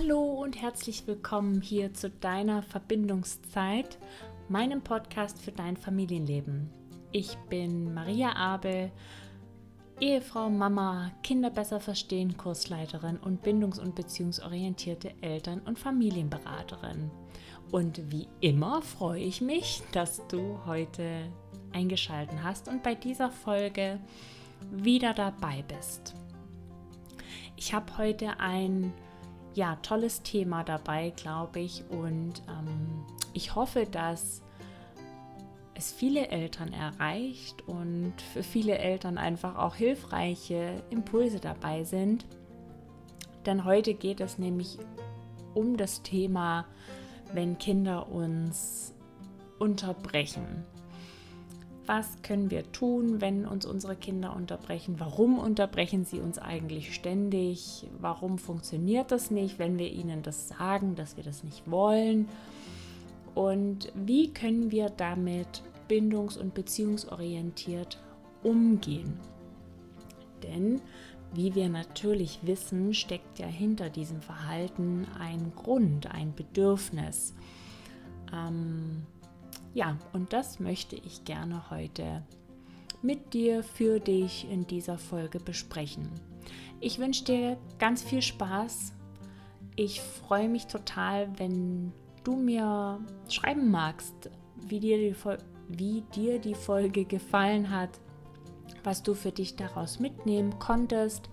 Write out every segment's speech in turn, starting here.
Hallo und herzlich willkommen hier zu deiner Verbindungszeit, meinem Podcast für dein Familienleben. Ich bin Maria Abel, Ehefrau, Mama, Kinder besser verstehen, Kursleiterin und bindungs- und beziehungsorientierte Eltern- und Familienberaterin. Und wie immer freue ich mich, dass du heute eingeschaltet hast und bei dieser Folge wieder dabei bist. Ich habe heute ein ja, tolles Thema dabei, glaube ich. Und ähm, ich hoffe, dass es viele Eltern erreicht und für viele Eltern einfach auch hilfreiche Impulse dabei sind. Denn heute geht es nämlich um das Thema, wenn Kinder uns unterbrechen was können wir tun, wenn uns unsere Kinder unterbrechen? Warum unterbrechen sie uns eigentlich ständig? Warum funktioniert das nicht, wenn wir ihnen das sagen, dass wir das nicht wollen? Und wie können wir damit bindungs- und beziehungsorientiert umgehen? Denn wie wir natürlich wissen, steckt ja hinter diesem Verhalten ein Grund, ein Bedürfnis. Ähm, ja, und das möchte ich gerne heute mit dir, für dich in dieser Folge besprechen. Ich wünsche dir ganz viel Spaß. Ich freue mich total, wenn du mir schreiben magst, wie dir die, wie dir die Folge gefallen hat, was du für dich daraus mitnehmen konntest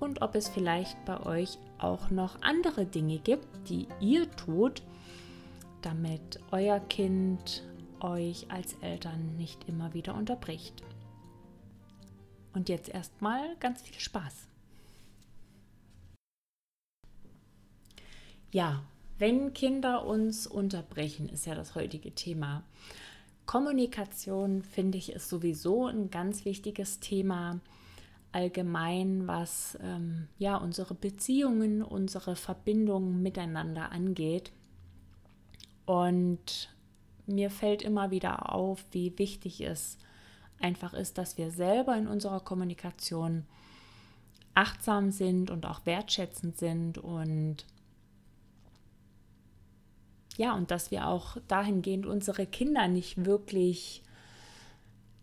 und ob es vielleicht bei euch auch noch andere Dinge gibt, die ihr tut, damit euer Kind euch als Eltern nicht immer wieder unterbricht. Und jetzt erstmal ganz viel Spaß. Ja, wenn Kinder uns unterbrechen, ist ja das heutige Thema. Kommunikation finde ich ist sowieso ein ganz wichtiges Thema allgemein, was ähm, ja unsere Beziehungen, unsere Verbindungen miteinander angeht. Und mir fällt immer wieder auf, wie wichtig es einfach ist, dass wir selber in unserer Kommunikation achtsam sind und auch wertschätzend sind und ja, und dass wir auch dahingehend unsere Kinder nicht wirklich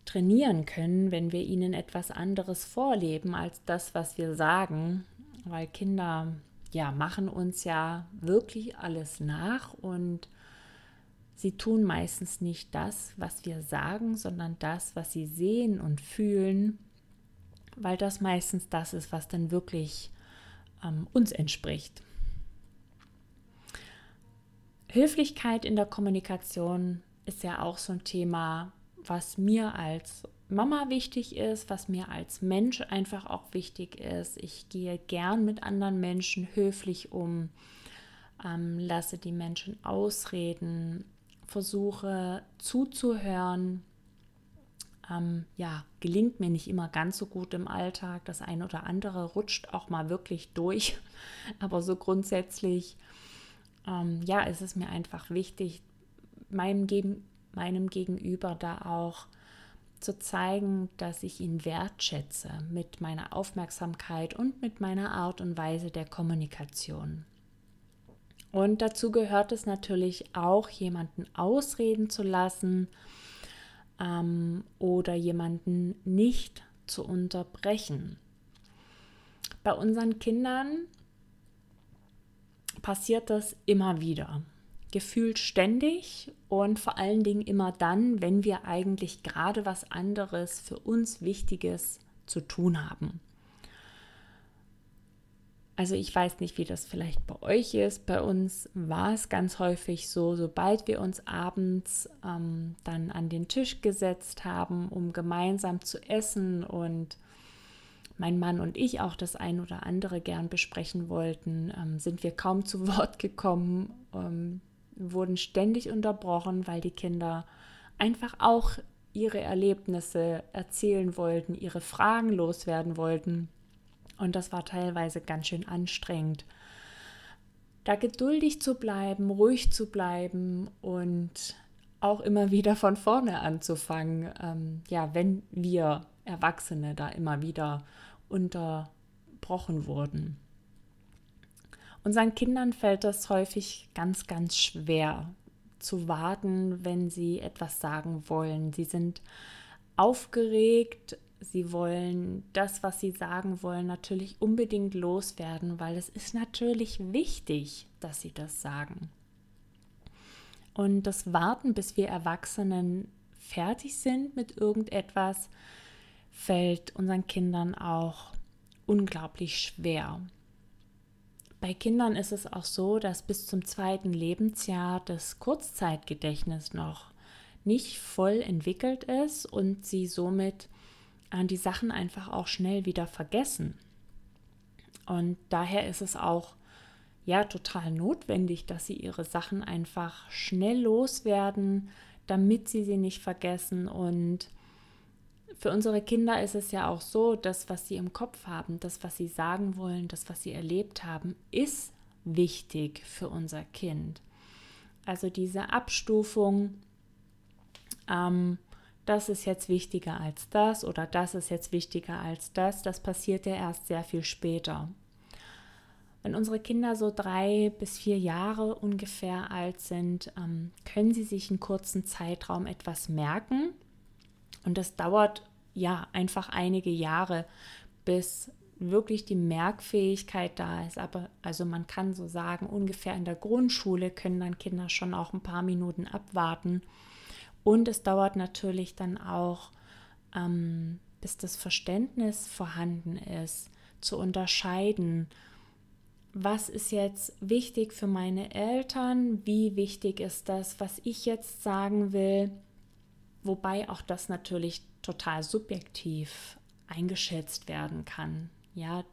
trainieren können, wenn wir ihnen etwas anderes vorleben als das, was wir sagen, weil Kinder ja machen uns ja wirklich alles nach und Sie tun meistens nicht das, was wir sagen, sondern das, was sie sehen und fühlen, weil das meistens das ist, was dann wirklich ähm, uns entspricht. Höflichkeit in der Kommunikation ist ja auch so ein Thema, was mir als Mama wichtig ist, was mir als Mensch einfach auch wichtig ist. Ich gehe gern mit anderen Menschen höflich um, ähm, lasse die Menschen ausreden, versuche zuzuhören. Ähm, ja, gelingt mir nicht immer ganz so gut im Alltag. Das eine oder andere rutscht auch mal wirklich durch. Aber so grundsätzlich, ähm, ja, ist es mir einfach wichtig, meinem, Gegen meinem Gegenüber da auch zu zeigen, dass ich ihn wertschätze mit meiner Aufmerksamkeit und mit meiner Art und Weise der Kommunikation. Und dazu gehört es natürlich auch, jemanden ausreden zu lassen ähm, oder jemanden nicht zu unterbrechen. Bei unseren Kindern passiert das immer wieder, gefühlt ständig und vor allen Dingen immer dann, wenn wir eigentlich gerade was anderes für uns Wichtiges zu tun haben. Also ich weiß nicht, wie das vielleicht bei euch ist. Bei uns war es ganz häufig so, sobald wir uns abends ähm, dann an den Tisch gesetzt haben, um gemeinsam zu essen und mein Mann und ich auch das ein oder andere gern besprechen wollten, ähm, sind wir kaum zu Wort gekommen, ähm, wurden ständig unterbrochen, weil die Kinder einfach auch ihre Erlebnisse erzählen wollten, ihre Fragen loswerden wollten. Und das war teilweise ganz schön anstrengend. Da geduldig zu bleiben, ruhig zu bleiben und auch immer wieder von vorne anzufangen, ähm, ja, wenn wir Erwachsene da immer wieder unterbrochen wurden. Unseren Kindern fällt das häufig ganz, ganz schwer zu warten, wenn sie etwas sagen wollen. Sie sind aufgeregt, sie wollen das, was sie sagen wollen, natürlich unbedingt loswerden, weil es ist natürlich wichtig, dass sie das sagen. Und das Warten, bis wir Erwachsenen fertig sind mit irgendetwas, fällt unseren Kindern auch unglaublich schwer. Bei Kindern ist es auch so, dass bis zum zweiten Lebensjahr das Kurzzeitgedächtnis noch nicht voll entwickelt ist und sie somit die Sachen einfach auch schnell wieder vergessen. Und daher ist es auch ja total notwendig, dass sie ihre Sachen einfach schnell loswerden, damit sie sie nicht vergessen. Und für unsere Kinder ist es ja auch so, dass was sie im Kopf haben, das, was sie sagen wollen, das, was sie erlebt haben, ist wichtig für unser Kind. Also diese Abstufung, ähm, das ist jetzt wichtiger als das oder das ist jetzt wichtiger als das, das passiert ja erst sehr viel später. Wenn unsere Kinder so drei bis vier Jahre ungefähr alt sind, ähm, können sie sich in kurzen Zeitraum etwas merken. Und das dauert ja einfach einige Jahre, bis wirklich die Merkfähigkeit da ist. Aber also man kann so sagen, ungefähr in der Grundschule können dann Kinder schon auch ein paar Minuten abwarten. Und es dauert natürlich dann auch, ähm, bis das Verständnis vorhanden ist, zu unterscheiden was ist jetzt wichtig für meine Eltern, wie wichtig ist das, was ich jetzt sagen will, wobei auch das natürlich total subjektiv eingeschätzt werden kann. Ja,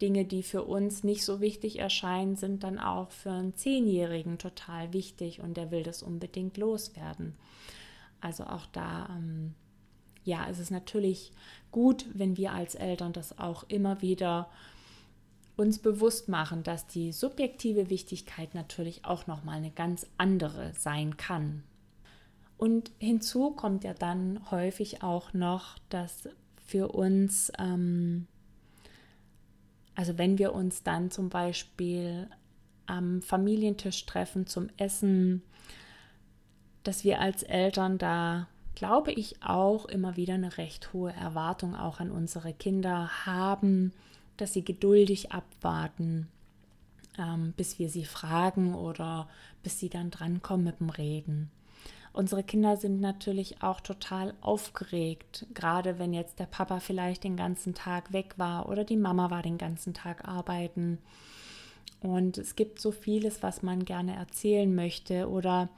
Dinge, die für uns nicht so wichtig erscheinen, sind dann auch für einen Zehnjährigen total wichtig und der will das unbedingt loswerden. Also auch da, ähm, ja, ist es natürlich gut, wenn wir als Eltern das auch immer wieder uns bewusst machen, dass die subjektive Wichtigkeit natürlich auch noch mal eine ganz andere sein kann. Und hinzu kommt ja dann häufig auch noch, dass für uns, ähm, also wenn wir uns dann zum Beispiel am Familientisch treffen zum Essen, dass wir als Eltern da, glaube ich, auch immer wieder eine recht hohe Erwartung auch an unsere Kinder haben, dass sie geduldig abwarten, ähm, bis wir sie fragen oder bis sie dann drankommen mit dem Reden. Unsere Kinder sind natürlich auch total aufgeregt, gerade wenn jetzt der Papa vielleicht den ganzen Tag weg war oder die Mama war den ganzen Tag arbeiten. Und es gibt so vieles, was man gerne erzählen möchte. Oder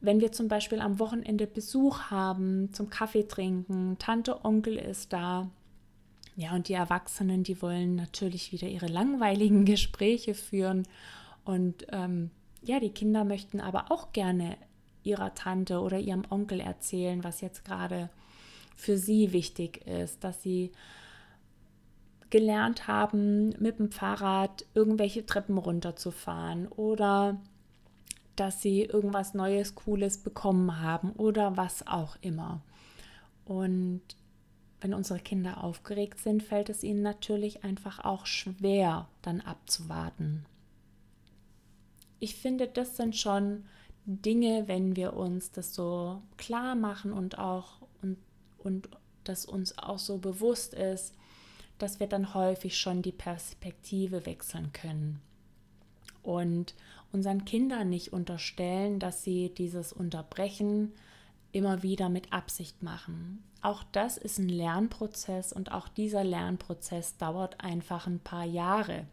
wenn wir zum Beispiel am Wochenende Besuch haben zum Kaffee trinken, Tante, Onkel ist da, ja, und die Erwachsenen, die wollen natürlich wieder ihre langweiligen Gespräche führen. Und ähm, ja, die Kinder möchten aber auch gerne ihrer Tante oder ihrem Onkel erzählen, was jetzt gerade für sie wichtig ist, dass sie gelernt haben, mit dem Fahrrad irgendwelche Treppen runterzufahren oder dass sie irgendwas Neues, Cooles bekommen haben oder was auch immer. Und wenn unsere Kinder aufgeregt sind, fällt es ihnen natürlich einfach auch schwer, dann abzuwarten. Ich finde, das sind schon Dinge, wenn wir uns das so klar machen und auch und, und das uns auch so bewusst ist, dass wir dann häufig schon die Perspektive wechseln können und unseren Kindern nicht unterstellen, dass sie dieses Unterbrechen immer wieder mit Absicht machen. Auch das ist ein Lernprozess und auch dieser Lernprozess dauert einfach ein paar Jahre.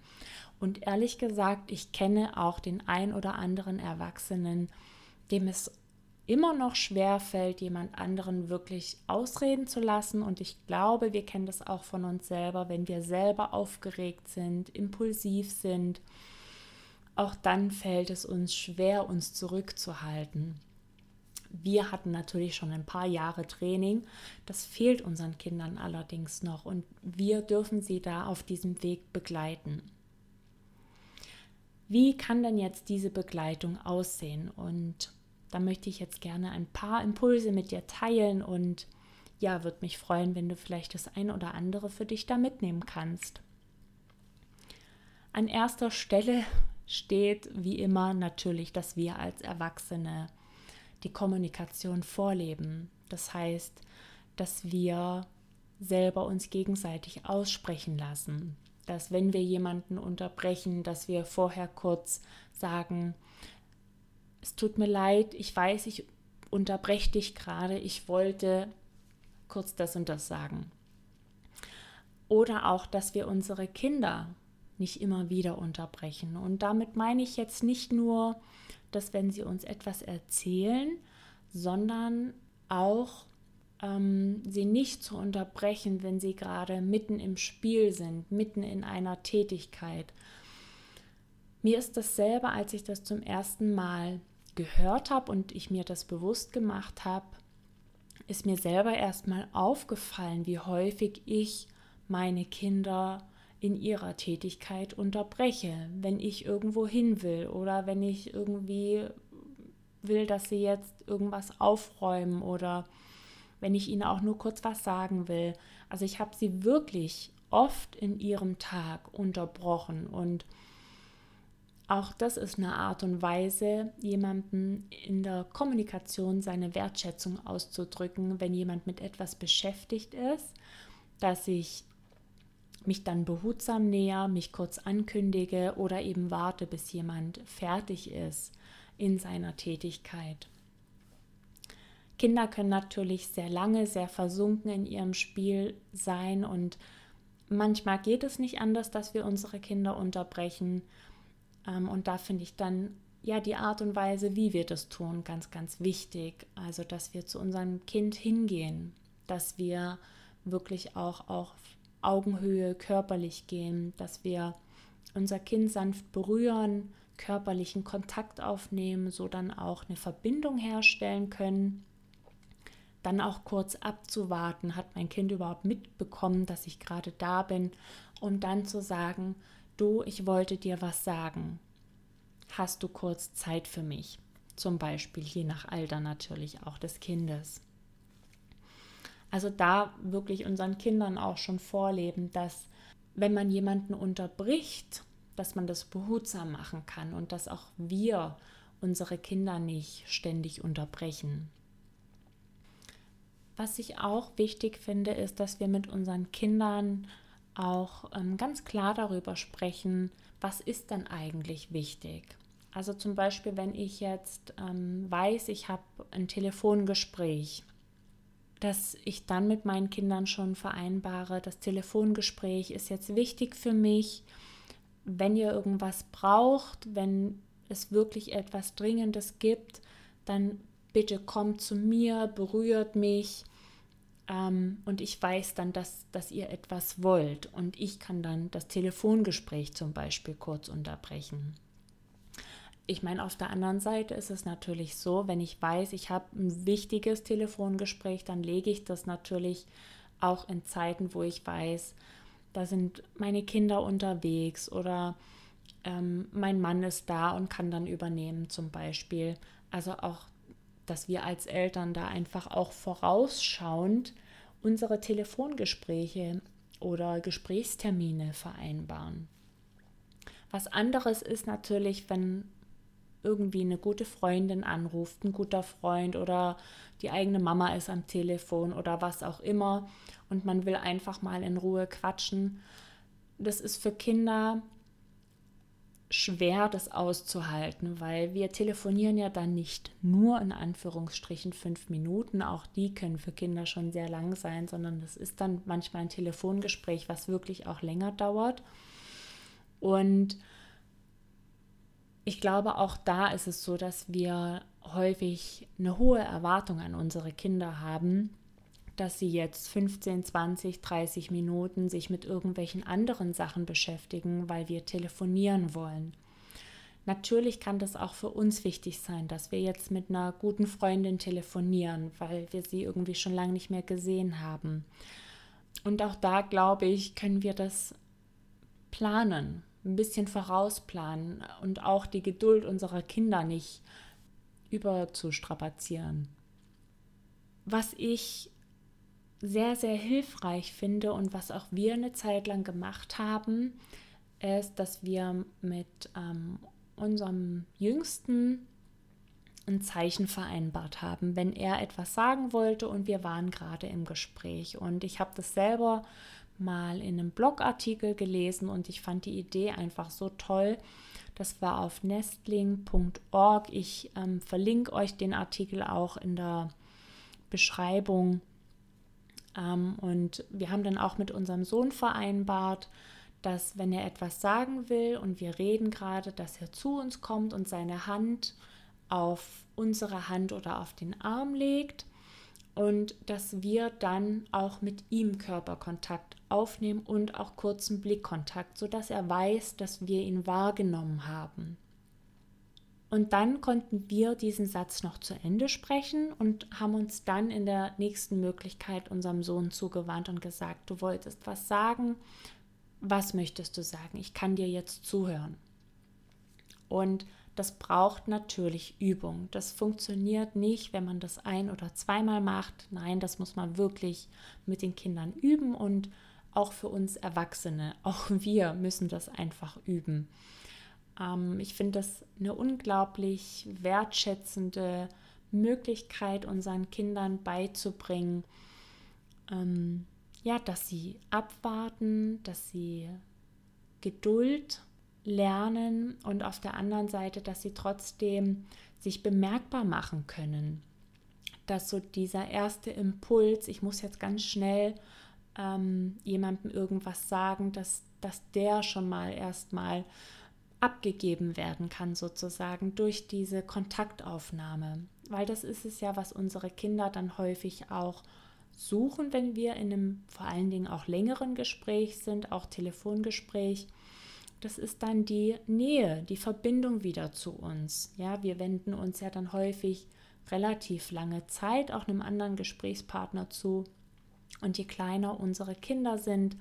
Und ehrlich gesagt, ich kenne auch den ein oder anderen Erwachsenen, dem es immer noch schwer fällt, jemand anderen wirklich ausreden zu lassen. Und ich glaube, wir kennen das auch von uns selber, wenn wir selber aufgeregt sind, impulsiv sind. Auch dann fällt es uns schwer, uns zurückzuhalten. Wir hatten natürlich schon ein paar Jahre Training. Das fehlt unseren Kindern allerdings noch und wir dürfen sie da auf diesem Weg begleiten. Wie kann denn jetzt diese Begleitung aussehen? Und da möchte ich jetzt gerne ein paar Impulse mit dir teilen und ja, würde mich freuen, wenn du vielleicht das ein oder andere für dich da mitnehmen kannst. an erster Stelle steht wie immer natürlich, dass wir als Erwachsene die Kommunikation vorleben. Das heißt, dass wir selber uns gegenseitig aussprechen lassen. Dass wenn wir jemanden unterbrechen, dass wir vorher kurz sagen, es tut mir leid, ich weiß, ich unterbreche dich gerade, ich wollte kurz das und das sagen. Oder auch, dass wir unsere Kinder nicht immer wieder unterbrechen. Und damit meine ich jetzt nicht nur, dass wenn sie uns etwas erzählen, sondern auch ähm, sie nicht zu unterbrechen, wenn sie gerade mitten im Spiel sind, mitten in einer Tätigkeit. Mir ist dasselbe, als ich das zum ersten Mal gehört habe und ich mir das bewusst gemacht habe, ist mir selber erstmal aufgefallen, wie häufig ich meine Kinder in ihrer Tätigkeit unterbreche, wenn ich irgendwo hin will oder wenn ich irgendwie will, dass sie jetzt irgendwas aufräumen oder wenn ich ihnen auch nur kurz was sagen will. Also ich habe sie wirklich oft in ihrem Tag unterbrochen und auch das ist eine Art und Weise, jemandem in der Kommunikation seine Wertschätzung auszudrücken, wenn jemand mit etwas beschäftigt ist, dass ich mich dann behutsam näher, mich kurz ankündige oder eben warte, bis jemand fertig ist in seiner Tätigkeit. Kinder können natürlich sehr lange, sehr versunken in ihrem Spiel sein und manchmal geht es nicht anders, dass wir unsere Kinder unterbrechen. Ähm, und da finde ich dann ja die Art und Weise, wie wir das tun, ganz, ganz wichtig. Also, dass wir zu unserem Kind hingehen, dass wir wirklich auch auf Augenhöhe körperlich gehen, dass wir unser Kind sanft berühren, körperlichen Kontakt aufnehmen, so dann auch eine Verbindung herstellen können. Dann auch kurz abzuwarten, hat mein Kind überhaupt mitbekommen, dass ich gerade da bin, um dann zu sagen, du, ich wollte dir was sagen. Hast du kurz Zeit für mich? Zum Beispiel je nach Alter natürlich auch des Kindes. Also da wirklich unseren Kindern auch schon vorleben, dass wenn man jemanden unterbricht, dass man das behutsam machen kann und dass auch wir unsere Kinder nicht ständig unterbrechen. Was ich auch wichtig finde, ist, dass wir mit unseren Kindern auch ähm, ganz klar darüber sprechen, was ist denn eigentlich wichtig. Also zum Beispiel, wenn ich jetzt ähm, weiß, ich habe ein Telefongespräch dass ich dann mit meinen Kindern schon vereinbare, das Telefongespräch ist jetzt wichtig für mich. Wenn ihr irgendwas braucht, wenn es wirklich etwas Dringendes gibt, dann bitte kommt zu mir, berührt mich ähm, und ich weiß dann, dass, dass ihr etwas wollt und ich kann dann das Telefongespräch zum Beispiel kurz unterbrechen ich meine, auf der anderen Seite ist es natürlich so, wenn ich weiß, ich habe ein wichtiges Telefongespräch, dann lege ich das natürlich auch in Zeiten, wo ich weiß, da sind meine Kinder unterwegs oder ähm, mein Mann ist da und kann dann übernehmen zum Beispiel. Also auch, dass wir als Eltern da einfach auch vorausschauend unsere Telefongespräche oder Gesprächstermine vereinbaren. Was anderes ist natürlich, wenn irgendwie eine gute Freundin anruft, ein guter Freund oder die eigene Mama ist am Telefon oder was auch immer und man will einfach mal in Ruhe quatschen. Das ist für Kinder schwer, das auszuhalten, weil wir telefonieren ja dann nicht nur in Anführungsstrichen fünf Minuten, auch die können für Kinder schon sehr lang sein, sondern das ist dann manchmal ein Telefongespräch, was wirklich auch länger dauert. Und ich glaube, auch da ist es so, dass wir häufig eine hohe Erwartung an unsere Kinder haben, dass sie jetzt 15, 20, 30 Minuten sich mit irgendwelchen anderen Sachen beschäftigen, weil wir telefonieren wollen. Natürlich kann das auch für uns wichtig sein, dass wir jetzt mit einer guten Freundin telefonieren, weil wir sie irgendwie schon lange nicht mehr gesehen haben. Und auch da, glaube ich, können wir das planen ein bisschen vorausplanen und auch die Geduld unserer Kinder nicht überzustrapazieren. Was ich sehr, sehr hilfreich finde und was auch wir eine Zeit lang gemacht haben, ist, dass wir mit ähm, unserem Jüngsten ein Zeichen vereinbart haben, wenn er etwas sagen wollte und wir waren gerade im Gespräch. Und ich habe das selber mal in einem Blogartikel gelesen und ich fand die Idee einfach so toll. Das war auf nestling.org. Ich ähm, verlinke euch den Artikel auch in der Beschreibung. Ähm, und wir haben dann auch mit unserem Sohn vereinbart, dass wenn er etwas sagen will und wir reden gerade, dass er zu uns kommt und seine Hand auf unsere Hand oder auf den Arm legt und dass wir dann auch mit ihm Körperkontakt aufnehmen und auch kurzen Blickkontakt, sodass er weiß, dass wir ihn wahrgenommen haben. Und dann konnten wir diesen Satz noch zu Ende sprechen und haben uns dann in der nächsten Möglichkeit unserem Sohn zugewandt und gesagt, du wolltest was sagen, was möchtest du sagen? Ich kann dir jetzt zuhören. Und das braucht natürlich Übung. Das funktioniert nicht, wenn man das ein- oder zweimal macht. Nein, das muss man wirklich mit den Kindern üben und auch für uns Erwachsene, auch wir müssen das einfach üben. Ähm, ich finde das eine unglaublich wertschätzende Möglichkeit, unseren Kindern beizubringen, ähm, ja, dass sie abwarten, dass sie Geduld lernen und auf der anderen Seite, dass sie trotzdem sich bemerkbar machen können. Dass so dieser erste Impuls, ich muss jetzt ganz schnell ähm, jemandem irgendwas sagen, dass, dass der schon mal erstmal abgegeben werden kann, sozusagen durch diese Kontaktaufnahme. Weil das ist es ja, was unsere Kinder dann häufig auch suchen, wenn wir in einem vor allen Dingen auch längeren Gespräch sind, auch Telefongespräch. Das ist dann die Nähe, die Verbindung wieder zu uns. Ja, wir wenden uns ja dann häufig relativ lange Zeit auch einem anderen Gesprächspartner zu. Und je kleiner unsere Kinder sind,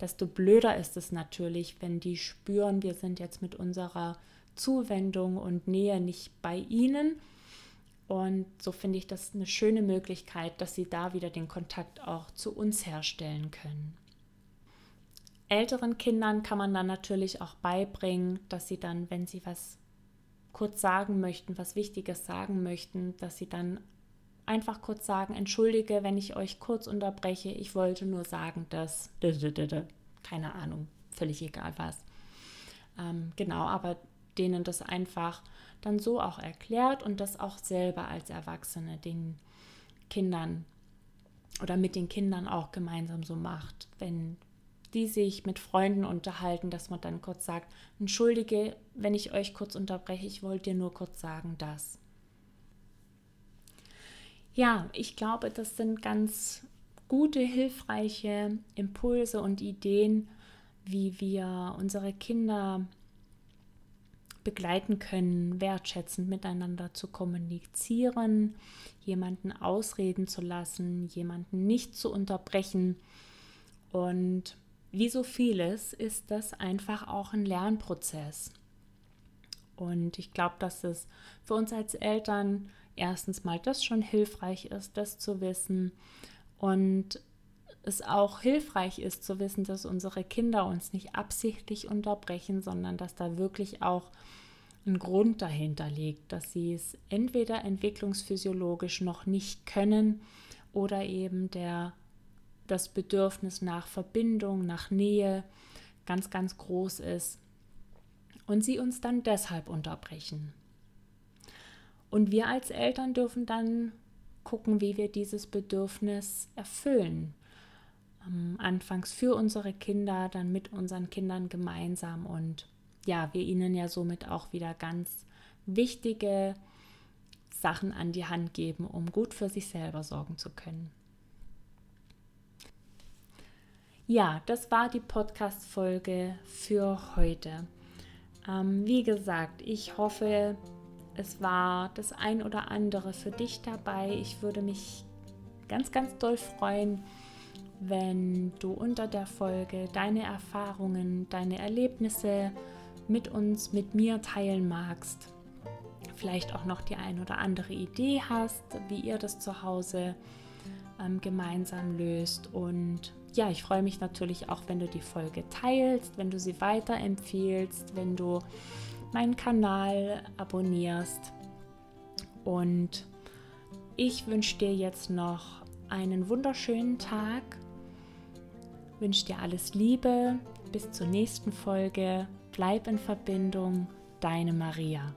desto blöder ist es natürlich, wenn die spüren, wir sind jetzt mit unserer Zuwendung und Nähe nicht bei ihnen. Und so finde ich das eine schöne Möglichkeit, dass sie da wieder den Kontakt auch zu uns herstellen können. Älteren Kindern kann man dann natürlich auch beibringen, dass sie dann, wenn sie was kurz sagen möchten, was Wichtiges sagen möchten, dass sie dann einfach kurz sagen, entschuldige, wenn ich euch kurz unterbreche, ich wollte nur sagen, dass, keine Ahnung, völlig egal was. Ähm, genau, aber denen das einfach dann so auch erklärt und das auch selber als Erwachsene den Kindern oder mit den Kindern auch gemeinsam so macht, wenn die sich mit Freunden unterhalten, dass man dann kurz sagt, entschuldige, wenn ich euch kurz unterbreche, ich wollte dir nur kurz sagen, dass. Ja, ich glaube, das sind ganz gute, hilfreiche Impulse und Ideen, wie wir unsere Kinder begleiten können, wertschätzend miteinander zu kommunizieren, jemanden ausreden zu lassen, jemanden nicht zu unterbrechen. Und wie so vieles ist das einfach auch ein Lernprozess. Und ich glaube, dass es für uns als Eltern erstens mal das schon hilfreich ist, das zu wissen und es auch hilfreich ist zu wissen, dass unsere Kinder uns nicht absichtlich unterbrechen, sondern dass da wirklich auch ein Grund dahinter liegt, dass sie es entweder entwicklungsphysiologisch noch nicht können oder eben der das Bedürfnis nach Verbindung, nach Nähe ganz, ganz groß ist und sie uns dann deshalb unterbrechen. Und wir als Eltern dürfen dann gucken, wie wir dieses Bedürfnis erfüllen. Ähm, anfangs für unsere Kinder, dann mit unseren Kindern gemeinsam und ja, wir ihnen ja somit auch wieder ganz wichtige Sachen an die Hand geben, um gut für sich selber sorgen zu können. Ja, das war die Podcast-Folge für heute. Ähm, wie gesagt, ich hoffe, es war das ein oder andere für dich dabei. Ich würde mich ganz, ganz doll freuen, wenn du unter der Folge deine Erfahrungen, deine Erlebnisse mit uns, mit mir teilen magst. Vielleicht auch noch die ein oder andere Idee hast, wie ihr das zu Hause ähm, gemeinsam löst. Und ja, ich freue mich natürlich auch, wenn du die Folge teilst, wenn du sie weiterempfiehlst, wenn du meinen Kanal abonnierst. Und ich wünsche dir jetzt noch einen wunderschönen Tag. Wünsche dir alles Liebe. Bis zur nächsten Folge. Bleib in Verbindung. Deine Maria.